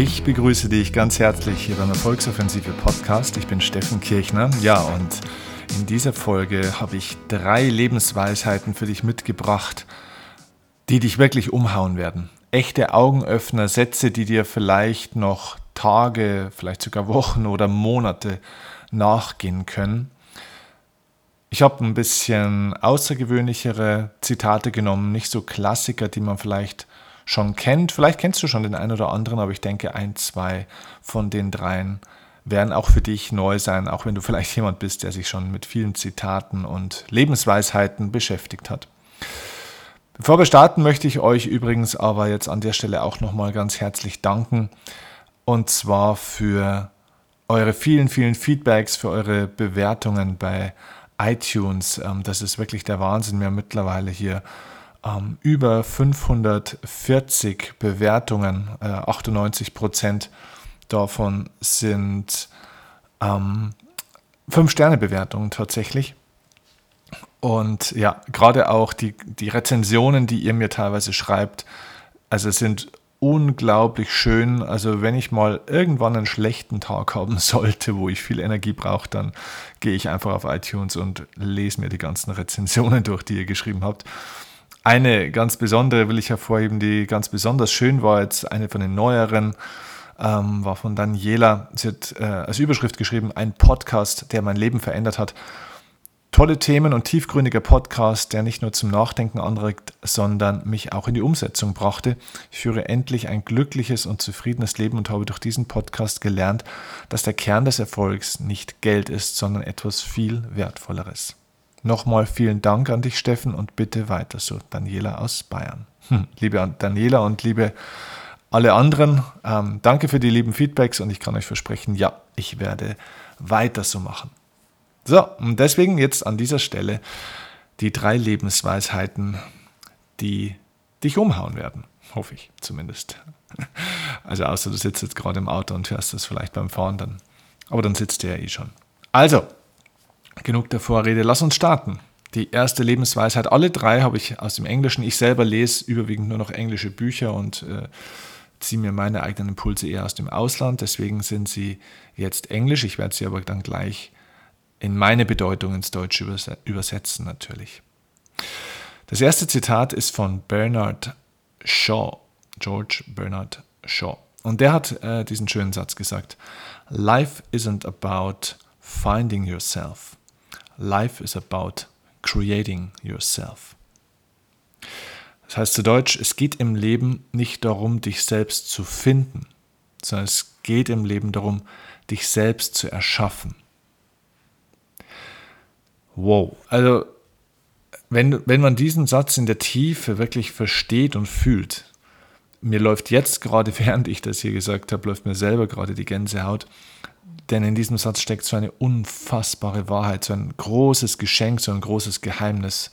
Ich begrüße dich ganz herzlich hier beim Erfolgsoffensive Podcast. Ich bin Steffen Kirchner. Ja, und in dieser Folge habe ich drei Lebensweisheiten für dich mitgebracht, die dich wirklich umhauen werden. Echte Augenöffner, Sätze, die dir vielleicht noch Tage, vielleicht sogar Wochen oder Monate nachgehen können. Ich habe ein bisschen außergewöhnlichere Zitate genommen, nicht so Klassiker, die man vielleicht schon kennt. Vielleicht kennst du schon den einen oder anderen, aber ich denke, ein, zwei von den dreien werden auch für dich neu sein, auch wenn du vielleicht jemand bist, der sich schon mit vielen Zitaten und Lebensweisheiten beschäftigt hat. Bevor wir starten, möchte ich euch übrigens aber jetzt an der Stelle auch nochmal ganz herzlich danken. Und zwar für eure vielen, vielen Feedbacks, für eure Bewertungen bei iTunes. Ähm, das ist wirklich der Wahnsinn. Wir haben mittlerweile hier ähm, über 540 Bewertungen, äh, 98 Prozent davon sind ähm, 5-Sterne-Bewertungen tatsächlich. Und ja, gerade auch die, die Rezensionen, die ihr mir teilweise schreibt, also sind unglaublich schön. Also wenn ich mal irgendwann einen schlechten Tag haben sollte, wo ich viel Energie brauche, dann gehe ich einfach auf iTunes und lese mir die ganzen Rezensionen durch, die ihr geschrieben habt. Eine ganz besondere will ich hervorheben, die ganz besonders schön war, jetzt eine von den neueren, ähm, war von Daniela. Sie hat äh, als Überschrift geschrieben, ein Podcast, der mein Leben verändert hat. Tolle Themen und tiefgründiger Podcast, der nicht nur zum Nachdenken anregt, sondern mich auch in die Umsetzung brachte. Ich führe endlich ein glückliches und zufriedenes Leben und habe durch diesen Podcast gelernt, dass der Kern des Erfolgs nicht Geld ist, sondern etwas viel Wertvolleres. Nochmal vielen Dank an dich, Steffen, und bitte weiter so. Daniela aus Bayern. Hm, liebe Daniela und liebe alle anderen, ähm, danke für die lieben Feedbacks und ich kann euch versprechen, ja, ich werde weiter so machen. So, und deswegen jetzt an dieser Stelle die drei Lebensweisheiten, die dich umhauen werden. Hoffe ich zumindest. Also außer du sitzt jetzt gerade im Auto und hörst das vielleicht beim Fahren dann. Aber dann sitzt du ja eh schon. Also, genug der Vorrede, lass uns starten. Die erste Lebensweisheit, alle drei habe ich aus dem Englischen. Ich selber lese überwiegend nur noch englische Bücher und äh, ziehe mir meine eigenen Impulse eher aus dem Ausland. Deswegen sind sie jetzt Englisch. Ich werde sie aber dann gleich in meine Bedeutung ins Deutsche übersetzen natürlich. Das erste Zitat ist von Bernard Shaw, George Bernard Shaw. Und der hat äh, diesen schönen Satz gesagt: Life isn't about finding yourself. Life is about creating yourself. Das heißt zu Deutsch, es geht im Leben nicht darum, dich selbst zu finden, sondern es geht im Leben darum, dich selbst zu erschaffen. Wow, also wenn, wenn man diesen Satz in der Tiefe wirklich versteht und fühlt, mir läuft jetzt gerade, während ich das hier gesagt habe, läuft mir selber gerade die Gänsehaut, denn in diesem Satz steckt so eine unfassbare Wahrheit, so ein großes Geschenk, so ein großes Geheimnis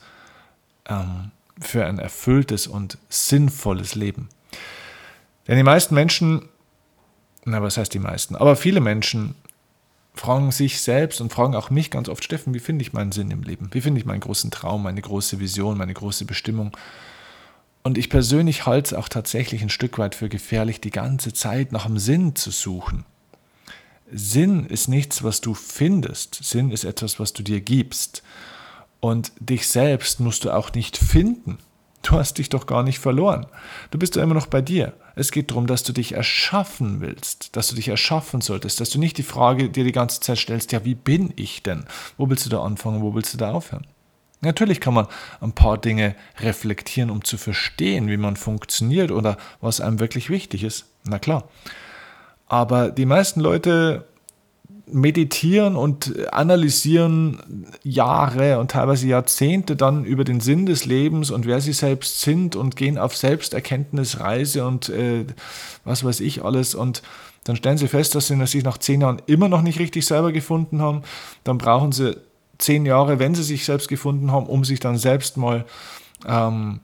ähm, für ein erfülltes und sinnvolles Leben. Denn die meisten Menschen, na was heißt die meisten, aber viele Menschen fragen sich selbst und fragen auch mich ganz oft, Steffen, wie finde ich meinen Sinn im Leben? Wie finde ich meinen großen Traum, meine große Vision, meine große Bestimmung? Und ich persönlich halte es auch tatsächlich ein Stück weit für gefährlich, die ganze Zeit nach dem Sinn zu suchen. Sinn ist nichts, was du findest. Sinn ist etwas, was du dir gibst. Und dich selbst musst du auch nicht finden. Du hast dich doch gar nicht verloren. Du bist doch immer noch bei dir. Es geht darum, dass du dich erschaffen willst, dass du dich erschaffen solltest, dass du nicht die Frage dir die ganze Zeit stellst, ja, wie bin ich denn? Wo willst du da anfangen, wo willst du da aufhören? Natürlich kann man ein paar Dinge reflektieren, um zu verstehen, wie man funktioniert oder was einem wirklich wichtig ist. Na klar. Aber die meisten Leute meditieren und analysieren Jahre und teilweise Jahrzehnte dann über den Sinn des Lebens und wer sie selbst sind und gehen auf Selbsterkenntnisreise und äh, was weiß ich alles und dann stellen sie fest, dass sie sich nach zehn Jahren immer noch nicht richtig selber gefunden haben. Dann brauchen sie zehn Jahre, wenn sie sich selbst gefunden haben, um sich dann selbst mal ähm,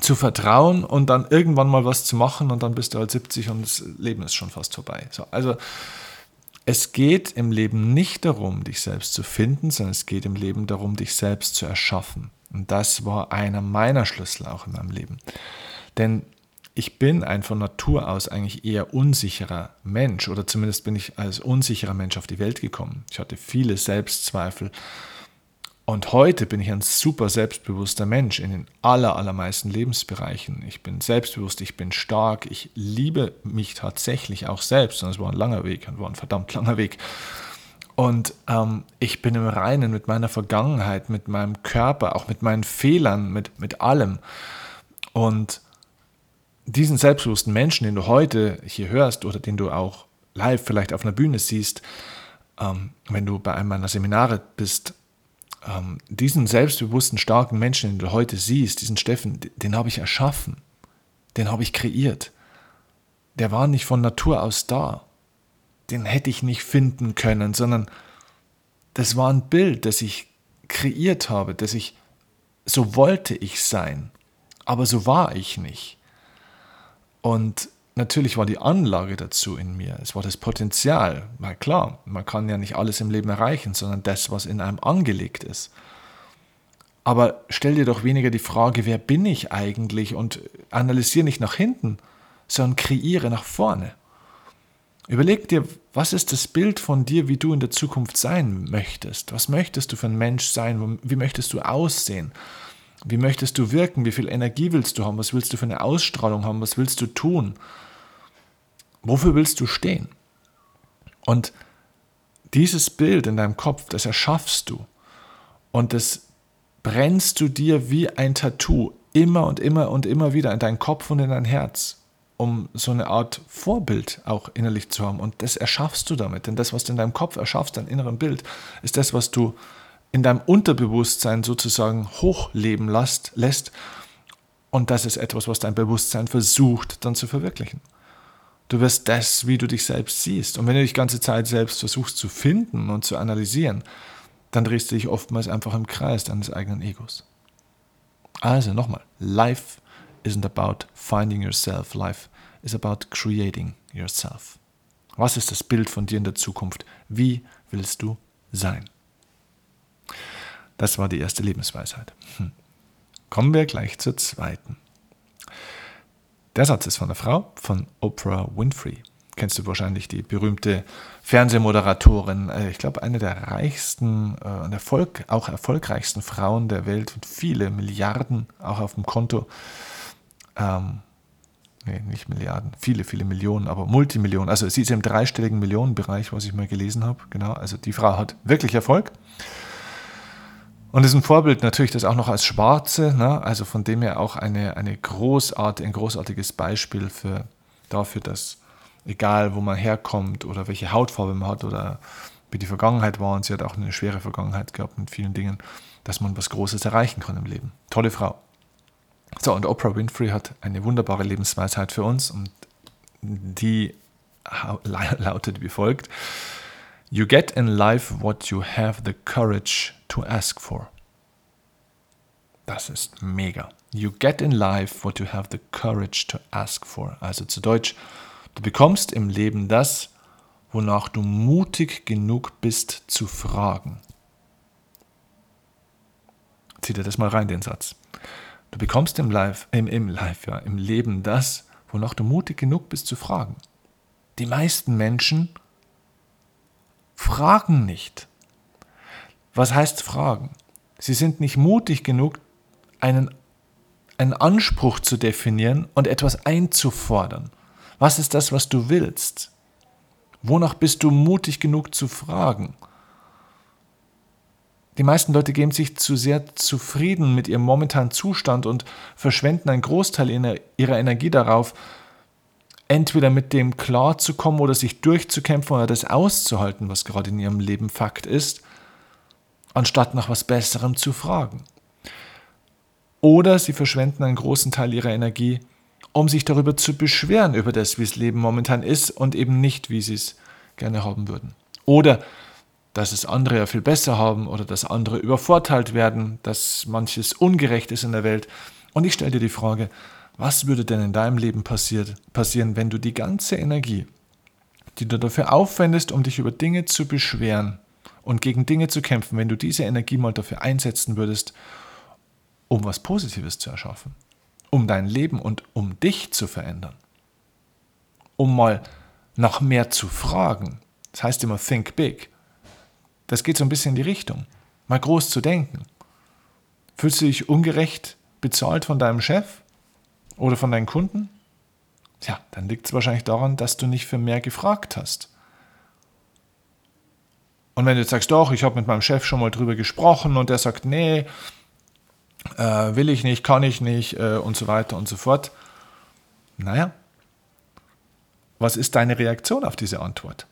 zu vertrauen und dann irgendwann mal was zu machen und dann bist du halt 70 und das Leben ist schon fast vorbei. So, also es geht im Leben nicht darum, dich selbst zu finden, sondern es geht im Leben darum, dich selbst zu erschaffen. Und das war einer meiner Schlüssel auch in meinem Leben. Denn ich bin ein von Natur aus eigentlich eher unsicherer Mensch oder zumindest bin ich als unsicherer Mensch auf die Welt gekommen. Ich hatte viele Selbstzweifel und heute bin ich ein super selbstbewusster Mensch in den aller, allermeisten Lebensbereichen. Ich bin selbstbewusst, ich bin stark, ich liebe mich tatsächlich auch selbst. Und es war ein langer Weg, es war ein verdammt langer Weg. Und ähm, ich bin im Reinen mit meiner Vergangenheit, mit meinem Körper, auch mit meinen Fehlern, mit, mit allem. Und diesen selbstbewussten Menschen, den du heute hier hörst oder den du auch live vielleicht auf einer Bühne siehst, ähm, wenn du bei einem meiner Seminare bist, ähm, diesen selbstbewussten, starken Menschen, den du heute siehst, diesen Steffen, den, habe ich erschaffen, den habe ich kreiert. Der war nicht von Natur aus da. Den hätte ich nicht finden können, sondern das war ein Bild, das ich kreiert habe, das ich, so wollte ich sein, aber so war ich nicht. Und natürlich war die Anlage dazu in mir, es war das Potenzial. Na klar, man kann ja nicht alles im Leben erreichen, sondern das, was in einem angelegt ist. Aber stell dir doch weniger die Frage, wer bin ich eigentlich und analysiere nicht nach hinten, sondern kreiere nach vorne. Überleg dir, was ist das Bild von dir, wie du in der Zukunft sein möchtest? Was möchtest du für ein Mensch sein? Wie möchtest du aussehen? Wie möchtest du wirken? Wie viel Energie willst du haben? Was willst du für eine Ausstrahlung haben? Was willst du tun? Wofür willst du stehen? Und dieses Bild in deinem Kopf, das erschaffst du und das brennst du dir wie ein Tattoo immer und immer und immer wieder in deinen Kopf und in dein Herz, um so eine Art Vorbild auch innerlich zu haben. Und das erschaffst du damit, denn das, was du in deinem Kopf erschaffst, dein inneren Bild, ist das, was du in deinem Unterbewusstsein sozusagen hochleben lässt. Und das ist etwas, was dein Bewusstsein versucht dann zu verwirklichen. Du wirst das, wie du dich selbst siehst. Und wenn du dich ganze Zeit selbst versuchst zu finden und zu analysieren, dann drehst du dich oftmals einfach im Kreis deines eigenen Egos. Also nochmal, life isn't about finding yourself, life is about creating yourself. Was ist das Bild von dir in der Zukunft? Wie willst du sein? Das war die erste Lebensweisheit. Hm. Kommen wir gleich zur zweiten. Der Satz ist von der Frau, von Oprah Winfrey. Kennst du wahrscheinlich die berühmte Fernsehmoderatorin, äh, ich glaube eine der reichsten und äh, Erfolg, auch erfolgreichsten Frauen der Welt und viele Milliarden auch auf dem Konto. Ähm, nee, nicht Milliarden, viele, viele Millionen, aber Multimillionen. Also sie ist im dreistelligen Millionenbereich, was ich mal gelesen habe. Genau, also die Frau hat wirklich Erfolg. Und ist ein Vorbild natürlich das auch noch als Schwarze, ne? also von dem her auch eine, eine großart, ein großartiges Beispiel für, dafür, dass egal wo man herkommt oder welche Hautfarbe man hat oder wie die Vergangenheit war, und sie hat auch eine schwere Vergangenheit gehabt mit vielen Dingen, dass man was Großes erreichen kann im Leben. Tolle Frau. So, und Oprah Winfrey hat eine wunderbare Lebensweisheit für uns und die lautet wie folgt. You get in life what you have the courage to ask for. Das ist mega. You get in life what you have the courage to ask for. Also zu Deutsch, du bekommst im Leben das, wonach du mutig genug bist zu fragen. Zieh dir das mal rein, den Satz. Du bekommst im, Life, im, im, Life, ja, im Leben das, wonach du mutig genug bist zu fragen. Die meisten Menschen fragen nicht. Was heißt fragen? Sie sind nicht mutig genug, einen, einen Anspruch zu definieren und etwas einzufordern. Was ist das, was du willst? Wonach bist du mutig genug zu fragen? Die meisten Leute geben sich zu sehr zufrieden mit ihrem momentanen Zustand und verschwenden einen Großteil ihrer Energie darauf, entweder mit dem klarzukommen oder sich durchzukämpfen oder das auszuhalten, was gerade in ihrem Leben Fakt ist, anstatt nach was Besserem zu fragen. Oder sie verschwenden einen großen Teil ihrer Energie, um sich darüber zu beschweren, über das, wie das Leben momentan ist und eben nicht, wie sie es gerne haben würden. Oder dass es andere ja viel besser haben oder dass andere übervorteilt werden, dass manches ungerecht ist in der Welt. Und ich stelle dir die Frage, was würde denn in deinem Leben passiert, passieren, wenn du die ganze Energie, die du dafür aufwendest, um dich über Dinge zu beschweren und gegen Dinge zu kämpfen, wenn du diese Energie mal dafür einsetzen würdest, um was Positives zu erschaffen? um dein Leben und um dich zu verändern. Um mal nach mehr zu fragen. Das heißt immer think big. Das geht so ein bisschen in die Richtung. Mal groß zu denken. Fühlst du dich ungerecht bezahlt von deinem Chef oder von deinen Kunden? Ja, dann liegt es wahrscheinlich daran, dass du nicht für mehr gefragt hast. Und wenn du jetzt sagst, doch, ich habe mit meinem Chef schon mal drüber gesprochen und der sagt, nee, äh, will ich nicht, kann ich nicht äh, und so weiter und so fort. Naja, was ist deine Reaktion auf diese Antwort?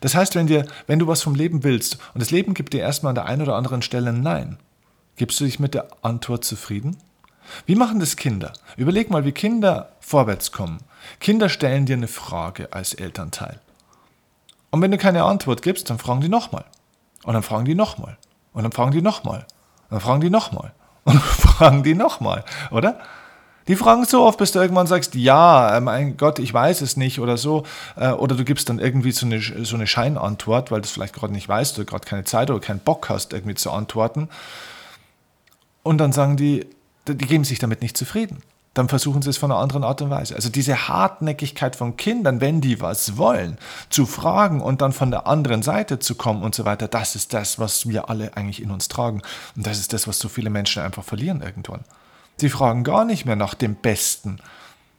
Das heißt, wenn, dir, wenn du was vom Leben willst und das Leben gibt dir erstmal an der einen oder anderen Stelle ein Nein, gibst du dich mit der Antwort zufrieden? Wie machen das Kinder? Überleg mal, wie Kinder vorwärts kommen. Kinder stellen dir eine Frage als Elternteil. Und wenn du keine Antwort gibst, dann fragen die nochmal. Und dann fragen die nochmal. Und dann fragen die nochmal. Dann fragen die nochmal. Und dann fragen die nochmal, oder? Die fragen so oft, bis du irgendwann sagst, ja, äh, mein Gott, ich weiß es nicht oder so. Äh, oder du gibst dann irgendwie so eine, so eine Scheinantwort, weil du es vielleicht gerade nicht weißt oder gerade keine Zeit oder keinen Bock hast, irgendwie zu antworten. Und dann sagen die, die geben sich damit nicht zufrieden. Dann versuchen sie es von einer anderen Art und Weise. Also diese Hartnäckigkeit von Kindern, wenn die was wollen, zu fragen und dann von der anderen Seite zu kommen und so weiter, das ist das, was wir alle eigentlich in uns tragen. Und das ist das, was so viele Menschen einfach verlieren irgendwann. Sie fragen gar nicht mehr nach dem Besten.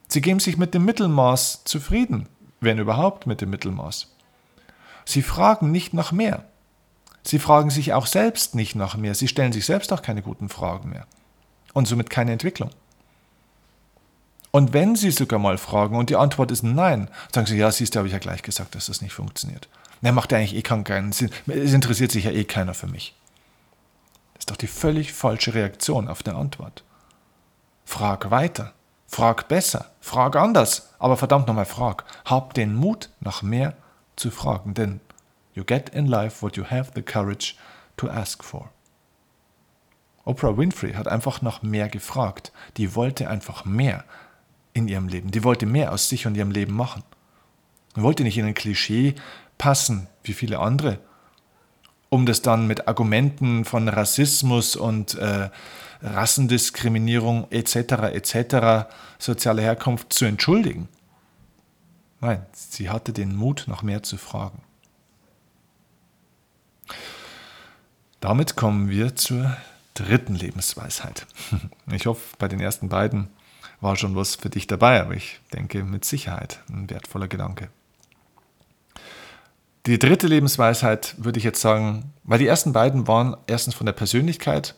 Sie geben sich mit dem Mittelmaß zufrieden, wenn überhaupt mit dem Mittelmaß. Sie fragen nicht nach mehr. Sie fragen sich auch selbst nicht nach mehr. Sie stellen sich selbst auch keine guten Fragen mehr. Und somit keine Entwicklung. Und wenn Sie sogar mal fragen und die Antwort ist nein, sagen Sie, ja, siehst du, habe ich ja gleich gesagt, dass das nicht funktioniert. Na, macht ja eigentlich eh keinen Sinn. Es interessiert sich ja eh keiner für mich. Das ist doch die völlig falsche Reaktion auf eine Antwort. Frag weiter, frag besser, frag anders, aber verdammt nochmal frag. Hab den Mut, nach mehr zu fragen, denn you get in life what you have the courage to ask for. Oprah Winfrey hat einfach nach mehr gefragt. Die wollte einfach mehr in ihrem Leben. Die wollte mehr aus sich und ihrem Leben machen. Die wollte nicht in ein Klischee passen, wie viele andere, um das dann mit Argumenten von Rassismus und äh, Rassendiskriminierung etc. etc. soziale Herkunft zu entschuldigen. Nein, sie hatte den Mut, noch mehr zu fragen. Damit kommen wir zur dritten Lebensweisheit. Ich hoffe, bei den ersten beiden war schon was für dich dabei, aber ich denke mit Sicherheit ein wertvoller Gedanke. Die dritte Lebensweisheit würde ich jetzt sagen, weil die ersten beiden waren erstens von der Persönlichkeit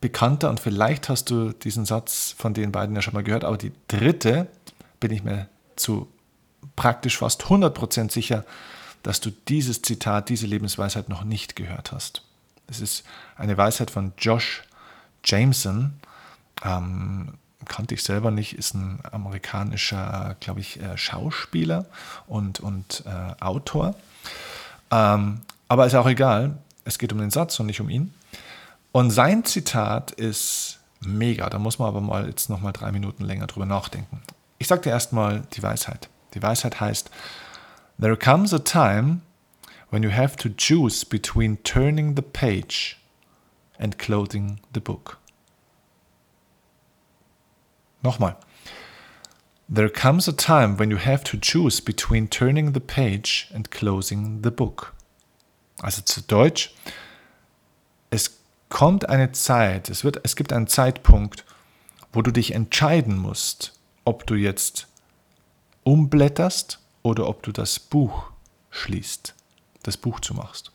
bekannter und vielleicht hast du diesen Satz von den beiden ja schon mal gehört, aber die dritte bin ich mir zu praktisch fast 100% sicher, dass du dieses Zitat, diese Lebensweisheit noch nicht gehört hast. Es ist eine Weisheit von Josh Jameson. Ähm, kannte ich selber nicht, ist ein amerikanischer, glaube ich, äh, Schauspieler und, und äh, Autor. Ähm, aber ist auch egal. Es geht um den Satz und nicht um ihn. Und sein Zitat ist mega. Da muss man aber mal jetzt noch mal drei Minuten länger drüber nachdenken. Ich sage dir erstmal die Weisheit. Die Weisheit heißt: There comes a time when you have to choose between turning the page and closing the book. Nochmal. There comes a time when you have to choose between turning the page and closing the book. Also zu Deutsch, es kommt eine Zeit, es, wird, es gibt einen Zeitpunkt, wo du dich entscheiden musst, ob du jetzt umblätterst oder ob du das Buch schließt, das Buch zumachst.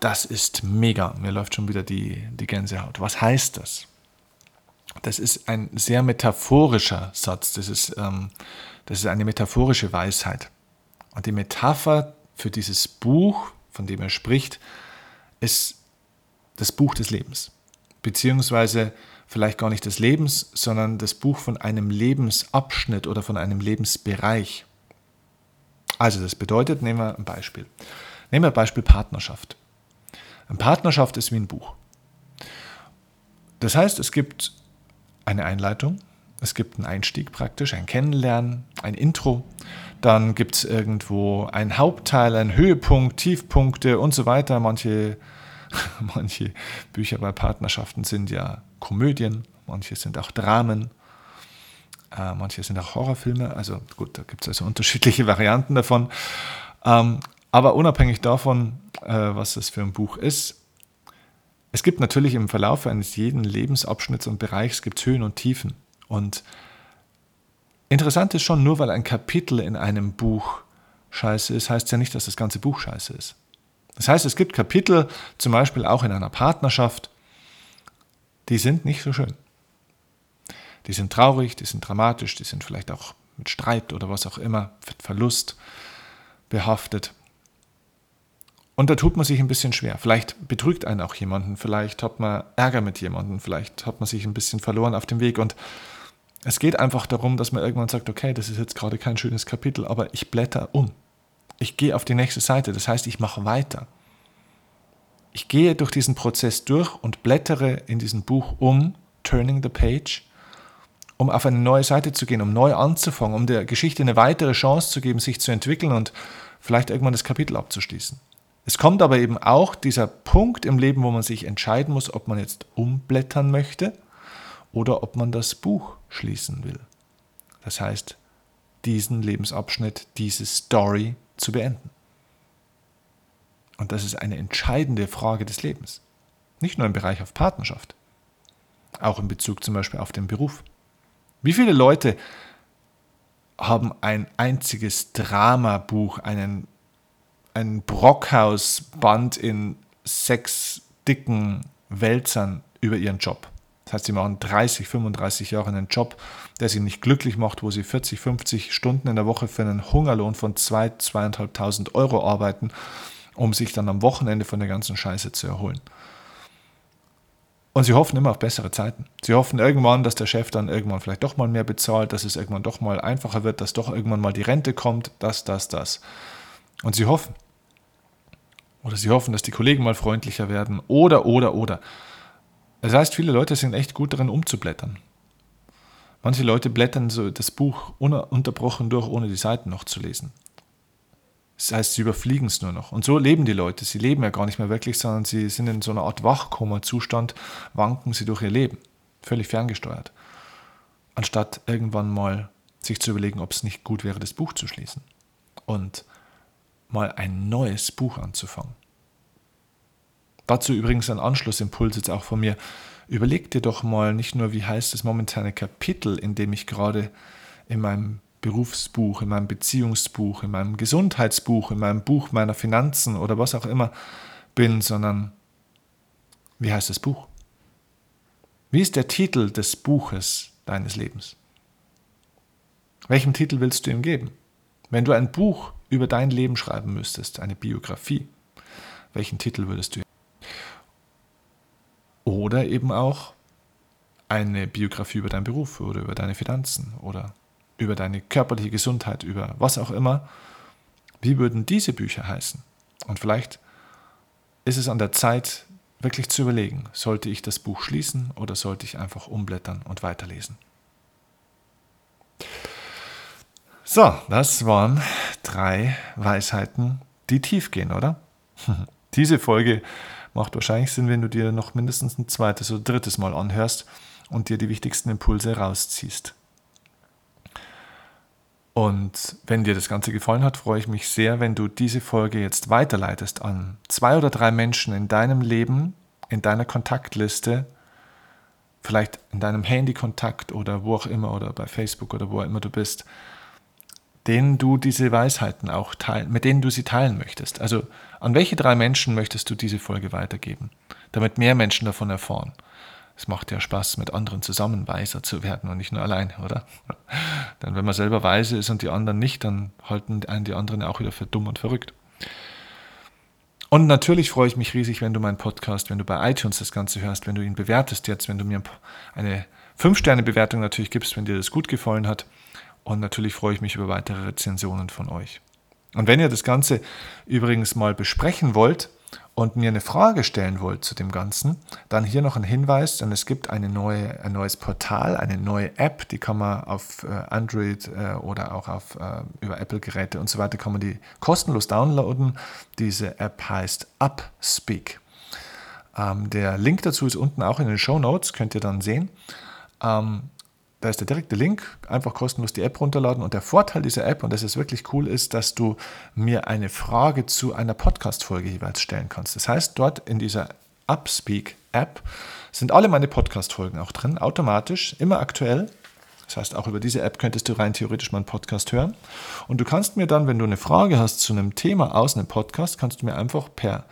Das ist mega. Mir läuft schon wieder die, die Gänsehaut. Was heißt das? Das ist ein sehr metaphorischer Satz. Das ist, ähm, das ist eine metaphorische Weisheit. Und die Metapher für dieses Buch, von dem er spricht, ist das Buch des Lebens. Beziehungsweise vielleicht gar nicht des Lebens, sondern das Buch von einem Lebensabschnitt oder von einem Lebensbereich. Also das bedeutet, nehmen wir ein Beispiel. Nehmen wir Beispiel Partnerschaft. Eine Partnerschaft ist wie ein Buch. Das heißt, es gibt eine Einleitung, es gibt einen Einstieg praktisch, ein Kennenlernen, ein Intro, dann gibt es irgendwo einen Hauptteil, einen Höhepunkt, Tiefpunkte und so weiter. Manche, manche Bücher bei Partnerschaften sind ja Komödien, manche sind auch Dramen, äh, manche sind auch Horrorfilme. Also gut, da gibt es also unterschiedliche Varianten davon. Ähm, aber unabhängig davon, äh, was das für ein Buch ist, es gibt natürlich im Verlauf eines jeden Lebensabschnitts und Bereichs gibt Höhen und Tiefen. Und interessant ist schon, nur weil ein Kapitel in einem Buch scheiße ist, heißt ja nicht, dass das ganze Buch scheiße ist. Das heißt, es gibt Kapitel, zum Beispiel auch in einer Partnerschaft, die sind nicht so schön. Die sind traurig, die sind dramatisch, die sind vielleicht auch mit Streit oder was auch immer, mit Verlust behaftet. Und da tut man sich ein bisschen schwer. Vielleicht betrügt einen auch jemanden, vielleicht hat man Ärger mit jemandem, vielleicht hat man sich ein bisschen verloren auf dem Weg. Und es geht einfach darum, dass man irgendwann sagt, okay, das ist jetzt gerade kein schönes Kapitel, aber ich blätter um. Ich gehe auf die nächste Seite, das heißt, ich mache weiter. Ich gehe durch diesen Prozess durch und blättere in diesem Buch um, turning the page, um auf eine neue Seite zu gehen, um neu anzufangen, um der Geschichte eine weitere Chance zu geben, sich zu entwickeln und vielleicht irgendwann das Kapitel abzuschließen. Es kommt aber eben auch dieser Punkt im Leben, wo man sich entscheiden muss, ob man jetzt umblättern möchte oder ob man das Buch schließen will. Das heißt, diesen Lebensabschnitt, diese Story zu beenden. Und das ist eine entscheidende Frage des Lebens. Nicht nur im Bereich auf Partnerschaft, auch in Bezug zum Beispiel auf den Beruf. Wie viele Leute haben ein einziges Dramabuch, einen, ein Brockhaus-Band in sechs dicken Wälzern über ihren Job? Das heißt, sie machen 30, 35 Jahre einen Job, der sie nicht glücklich macht, wo sie 40, 50 Stunden in der Woche für einen Hungerlohn von 2.000, 2.500 Euro arbeiten, um sich dann am Wochenende von der ganzen Scheiße zu erholen. Und sie hoffen immer auf bessere Zeiten. Sie hoffen irgendwann, dass der Chef dann irgendwann vielleicht doch mal mehr bezahlt, dass es irgendwann doch mal einfacher wird, dass doch irgendwann mal die Rente kommt, das, das, das. Und sie hoffen. Oder sie hoffen, dass die Kollegen mal freundlicher werden. Oder, oder, oder. Das heißt, viele Leute sind echt gut darin, umzublättern. Manche Leute blättern so das Buch ununterbrochen durch, ohne die Seiten noch zu lesen. Das heißt, sie überfliegen es nur noch. Und so leben die Leute. Sie leben ja gar nicht mehr wirklich, sondern sie sind in so einer Art Wachkoma-Zustand, wanken sie durch ihr Leben. Völlig ferngesteuert. Anstatt irgendwann mal sich zu überlegen, ob es nicht gut wäre, das Buch zu schließen. Und mal ein neues Buch anzufangen. Dazu übrigens ein Anschlussimpuls jetzt auch von mir. Überleg dir doch mal nicht nur, wie heißt das momentane Kapitel, in dem ich gerade in meinem Berufsbuch, in meinem Beziehungsbuch, in meinem Gesundheitsbuch, in meinem Buch meiner Finanzen oder was auch immer bin, sondern wie heißt das Buch? Wie ist der Titel des Buches deines Lebens? Welchen Titel willst du ihm geben? Wenn du ein Buch über dein Leben schreiben müsstest, eine Biografie, welchen Titel würdest du oder eben auch eine Biografie über deinen Beruf oder über deine Finanzen oder über deine körperliche Gesundheit, über was auch immer. Wie würden diese Bücher heißen? Und vielleicht ist es an der Zeit, wirklich zu überlegen, sollte ich das Buch schließen oder sollte ich einfach umblättern und weiterlesen? So, das waren drei Weisheiten, die tief gehen, oder? Diese Folge macht wahrscheinlich Sinn, wenn du dir noch mindestens ein zweites oder drittes Mal anhörst und dir die wichtigsten Impulse rausziehst. Und wenn dir das Ganze gefallen hat, freue ich mich sehr, wenn du diese Folge jetzt weiterleitest an zwei oder drei Menschen in deinem Leben, in deiner Kontaktliste, vielleicht in deinem Handykontakt oder wo auch immer oder bei Facebook oder wo auch immer du bist, denen du diese Weisheiten auch teilen, mit denen du sie teilen möchtest. Also an welche drei Menschen möchtest du diese Folge weitergeben, damit mehr Menschen davon erfahren? Es macht ja Spaß, mit anderen zusammen weiser zu werden und nicht nur alleine, oder? Denn wenn man selber weise ist und die anderen nicht, dann halten einen die anderen auch wieder für dumm und verrückt. Und natürlich freue ich mich riesig, wenn du meinen Podcast, wenn du bei iTunes das Ganze hörst, wenn du ihn bewertest jetzt, wenn du mir eine 5-Sterne-Bewertung natürlich gibst, wenn dir das gut gefallen hat. Und natürlich freue ich mich über weitere Rezensionen von euch. Und wenn ihr das Ganze übrigens mal besprechen wollt und mir eine Frage stellen wollt zu dem Ganzen, dann hier noch ein Hinweis, denn es gibt eine neue, ein neues Portal, eine neue App, die kann man auf äh, Android äh, oder auch auf, äh, über Apple-Geräte und so weiter, kann man die kostenlos downloaden. Diese App heißt Upspeak. Ähm, der Link dazu ist unten auch in den Show Notes, könnt ihr dann sehen. Da ist der direkte Link, einfach kostenlos die App runterladen. Und der Vorteil dieser App, und das ist wirklich cool, ist, dass du mir eine Frage zu einer Podcast-Folge jeweils stellen kannst. Das heißt, dort in dieser Upspeak-App sind alle meine Podcast-Folgen auch drin, automatisch, immer aktuell. Das heißt, auch über diese App könntest du rein theoretisch mal einen Podcast hören. Und du kannst mir dann, wenn du eine Frage hast zu einem Thema aus einem Podcast, kannst du mir einfach per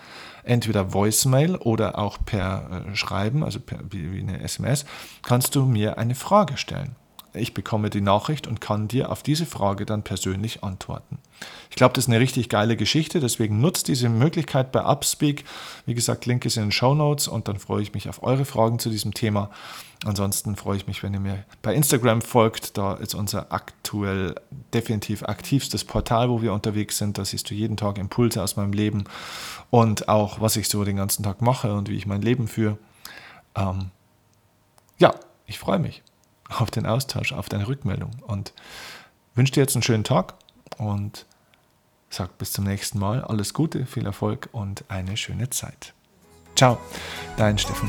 entweder Voicemail oder auch per äh, Schreiben, also per, wie, wie eine SMS, kannst du mir eine Frage stellen. Ich bekomme die Nachricht und kann dir auf diese Frage dann persönlich antworten. Ich glaube, das ist eine richtig geile Geschichte, deswegen nutzt diese Möglichkeit bei Upspeak. Wie gesagt, Link ist in den Show Notes und dann freue ich mich auf eure Fragen zu diesem Thema. Ansonsten freue ich mich, wenn ihr mir bei Instagram folgt. Da ist unser aktuell definitiv aktivstes Portal, wo wir unterwegs sind. Da siehst du jeden Tag Impulse aus meinem Leben und auch, was ich so den ganzen Tag mache und wie ich mein Leben führe. Ähm, ja, ich freue mich auf den Austausch, auf deine Rückmeldung und wünsche dir jetzt einen schönen Tag und sag bis zum nächsten Mal. Alles Gute, viel Erfolg und eine schöne Zeit. Ciao, dein Steffen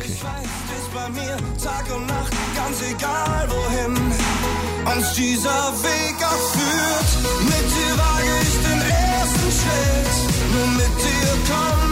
wohin uns dieser Weg auch führt. Mit dir wage ich den ersten Schritt, nur mit dir komm